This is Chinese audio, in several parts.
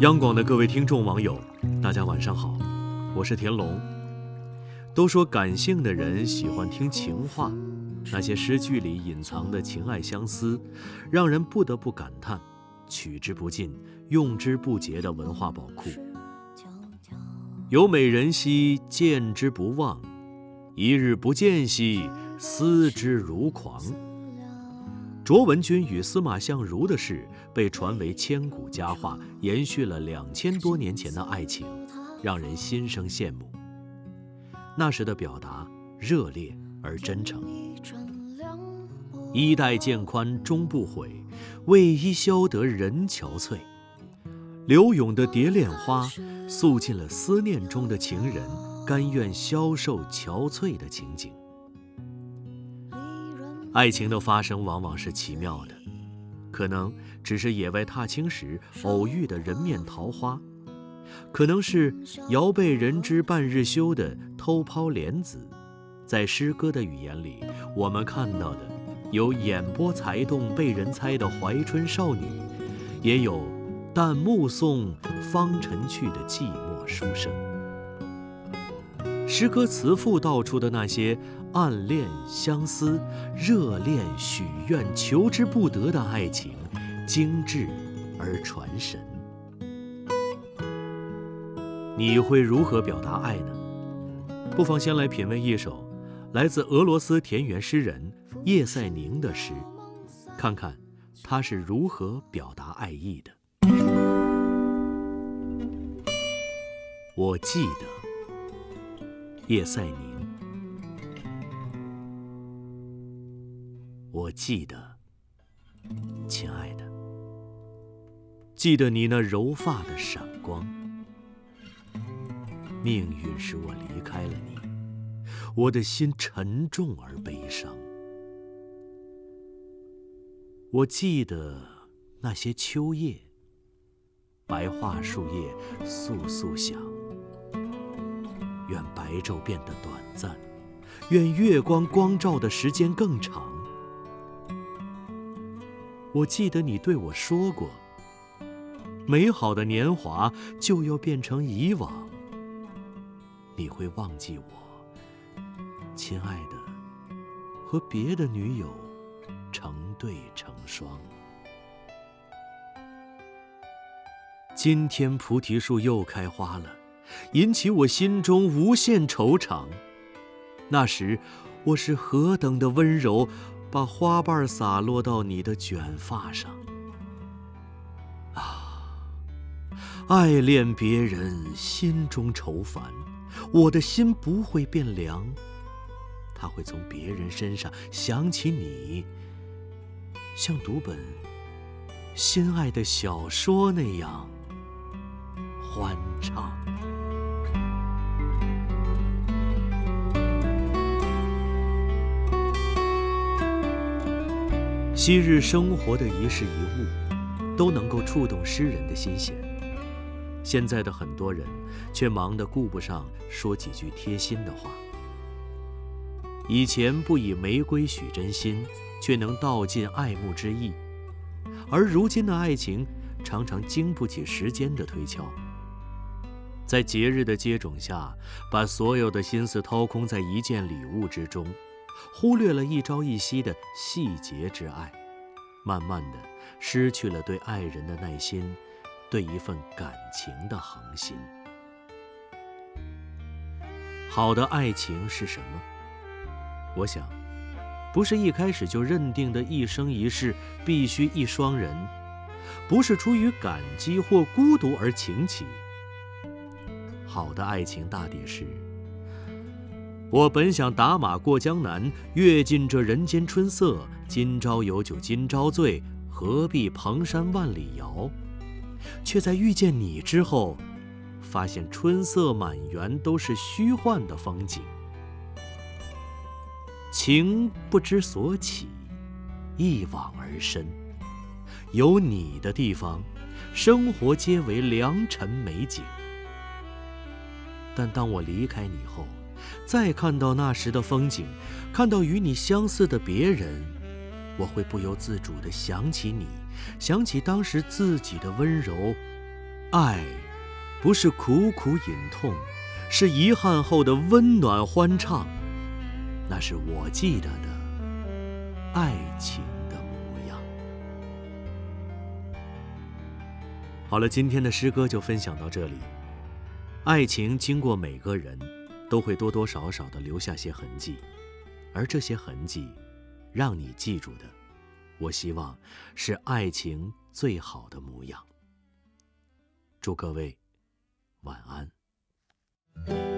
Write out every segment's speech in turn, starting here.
央广的各位听众网友，大家晚上好，我是田龙。都说感性的人喜欢听情话，那些诗句里隐藏的情爱相思，让人不得不感叹取之不尽、用之不竭的文化宝库。有美人兮，见之不忘；一日不见兮，思之如狂。卓文君与司马相如的事被传为千古佳话，延续了两千多年前的爱情，让人心生羡慕。那时的表达热烈而真诚。衣带渐宽终不悔，为伊消得人憔悴。柳永的《蝶恋花》诉尽了思念中的情人甘愿消瘦憔悴的情景。爱情的发生往往是奇妙的，可能只是野外踏青时偶遇的人面桃花，可能是遥被人知半日休的偷抛莲子。在诗歌的语言里，我们看到的有眼波才动被人猜的怀春少女，也有但目送芳尘去的寂寞书生。诗歌词赋道出的那些暗恋、相思、热恋、许愿、求之不得的爱情，精致而传神。你会如何表达爱呢？不妨先来品味一首来自俄罗斯田园诗人叶赛宁的诗，看看他是如何表达爱意的。我记得。叶赛宁，我记得，亲爱的，记得你那柔发的闪光。命运使我离开了你，我的心沉重而悲伤。我记得那些秋夜，白桦树叶簌簌响。愿白昼变得短暂，愿月光光照的时间更长。我记得你对我说过，美好的年华就要变成以往。你会忘记我，亲爱的，和别的女友成对成双。今天菩提树又开花了。引起我心中无限惆怅。那时，我是何等的温柔，把花瓣洒落到你的卷发上。啊，爱恋别人，心中愁烦，我的心不会变凉，他会从别人身上想起你，像读本心爱的小说那样欢畅。昔日生活的一事一物，都能够触动诗人的心弦。现在的很多人，却忙得顾不上说几句贴心的话。以前不以玫瑰许真心，却能道尽爱慕之意；而如今的爱情，常常经不起时间的推敲。在节日的接踵下，把所有的心思掏空在一件礼物之中。忽略了一朝一夕的细节之爱，慢慢的失去了对爱人的耐心，对一份感情的恒心。好的爱情是什么？我想，不是一开始就认定的一生一世必须一双人，不是出于感激或孤独而情起。好的爱情大抵是。我本想打马过江南，阅尽这人间春色。今朝有酒今朝醉，何必蓬山万里遥？却在遇见你之后，发现春色满园都是虚幻的风景。情不知所起，一往而深。有你的地方，生活皆为良辰美景。但当我离开你后，再看到那时的风景，看到与你相似的别人，我会不由自主地想起你，想起当时自己的温柔爱，不是苦苦隐痛，是遗憾后的温暖欢畅。那是我记得的爱情的模样。好了，今天的诗歌就分享到这里。爱情经过每个人，都会多多少少的留下些痕迹，而这些痕迹，让你记住的，我希望是爱情最好的模样。祝各位晚安。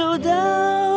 走到